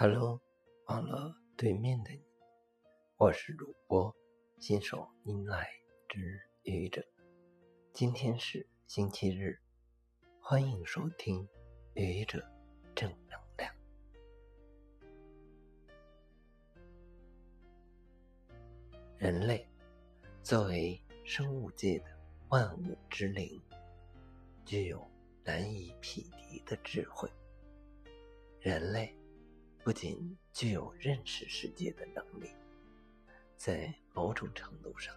Hello，网络对面的你，我是主播新手迎来之愚者。今天是星期日，欢迎收听愚者正能量。人类作为生物界的万物之灵，具有难以匹敌的智慧。人类。不仅具有认识世界的能力，在某种程度上，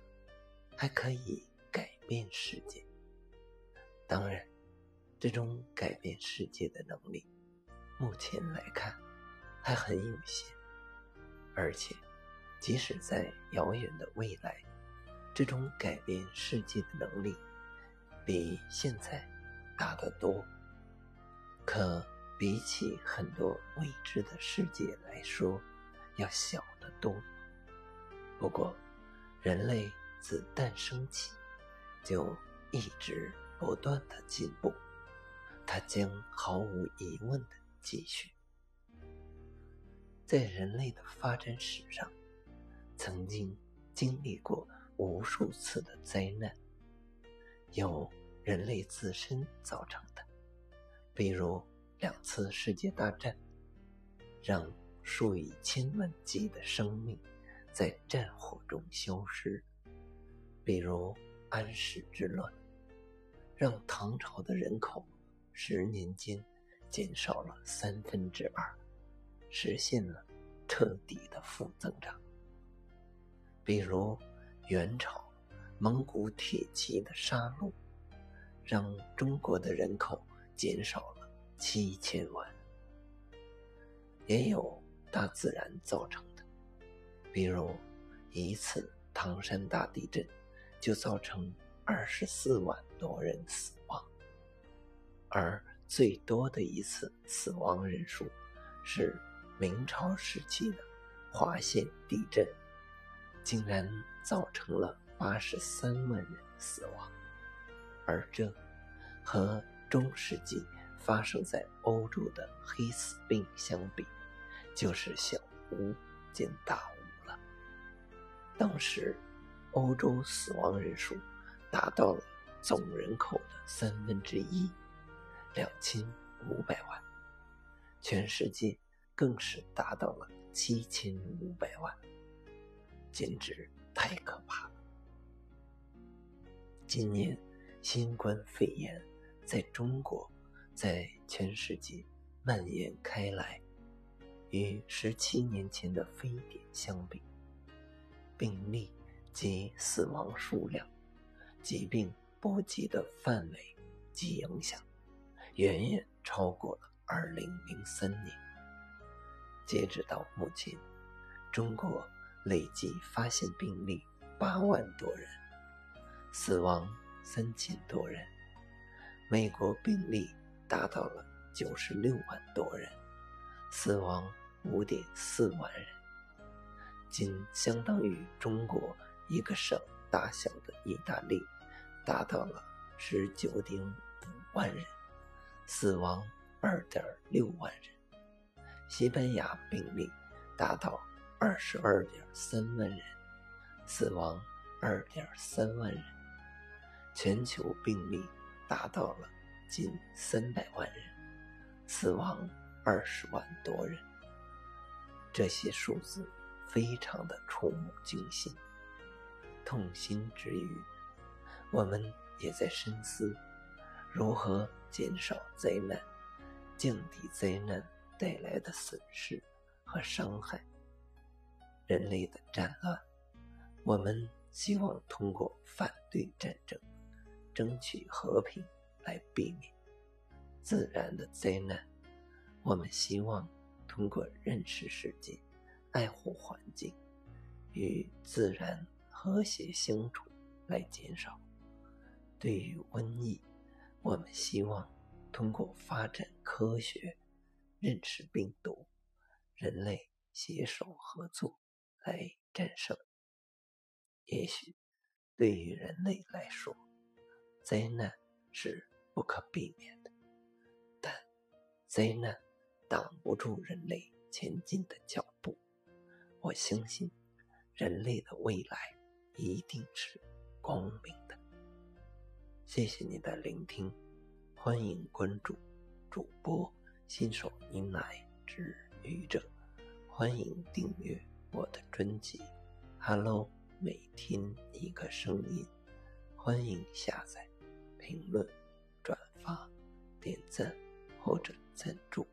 还可以改变世界。当然，这种改变世界的能力，目前来看还很有限。而且，即使在遥远的未来，这种改变世界的能力比现在大得多。可。比起很多未知的世界来说，要小得多。不过，人类自诞生起就一直不断的进步，它将毫无疑问的继续。在人类的发展史上，曾经经历过无数次的灾难，有人类自身造成的，比如。两次世界大战让数以千万计的生命在战火中消失，比如安史之乱，让唐朝的人口十年间减少了三分之二，实现了彻底的负增长；比如元朝蒙古铁骑的杀戮，让中国的人口减少了。七千万，也有大自然造成的，比如一次唐山大地震就造成二十四万多人死亡，而最多的一次死亡人数是明朝时期的华县地震，竟然造成了八十三万人死亡，而这和中世纪。发生在欧洲的黑死病相比，就是小巫见大巫了。当时，欧洲死亡人数达到了总人口的三分之一，两千五百万；全世界更是达到了七千五百万，简直太可怕了。今年，新冠肺炎在中国。在全世界蔓延开来，与十七年前的非典相比，病例及死亡数量、疾病波及的范围及影响，远远超过了二零零三年。截止到目前，中国累计发现病例八万多人，死亡三千多人，美国病例。达到了九十六万多人，死亡五点四万人，仅相当于中国一个省大小的意大利，达到了十九点五万人，死亡二点六万人。西班牙病例达到二十二点三万人，死亡二点三万人，全球病例达到了。近三百万人，死亡二十万多人。这些数字非常的触目惊心、痛心之余，我们也在深思如何减少灾难、降低灾难带来的损失和伤害。人类的战乱，我们希望通过反对战争，争取和平。来避免自然的灾难，我们希望通过认识世界、爱护环境、与自然和谐相处来减少。对于瘟疫，我们希望通过发展科学、认识病毒，人类携手合作来战胜。也许对于人类来说，灾难是。不可避免的，但灾难挡不住人类前进的脚步。我相信，人类的未来一定是光明的。谢谢你的聆听，欢迎关注主播新手迎来治愈者，欢迎订阅我的专辑。Hello，每天一个声音，欢迎下载、评论、发、点赞或者赞助。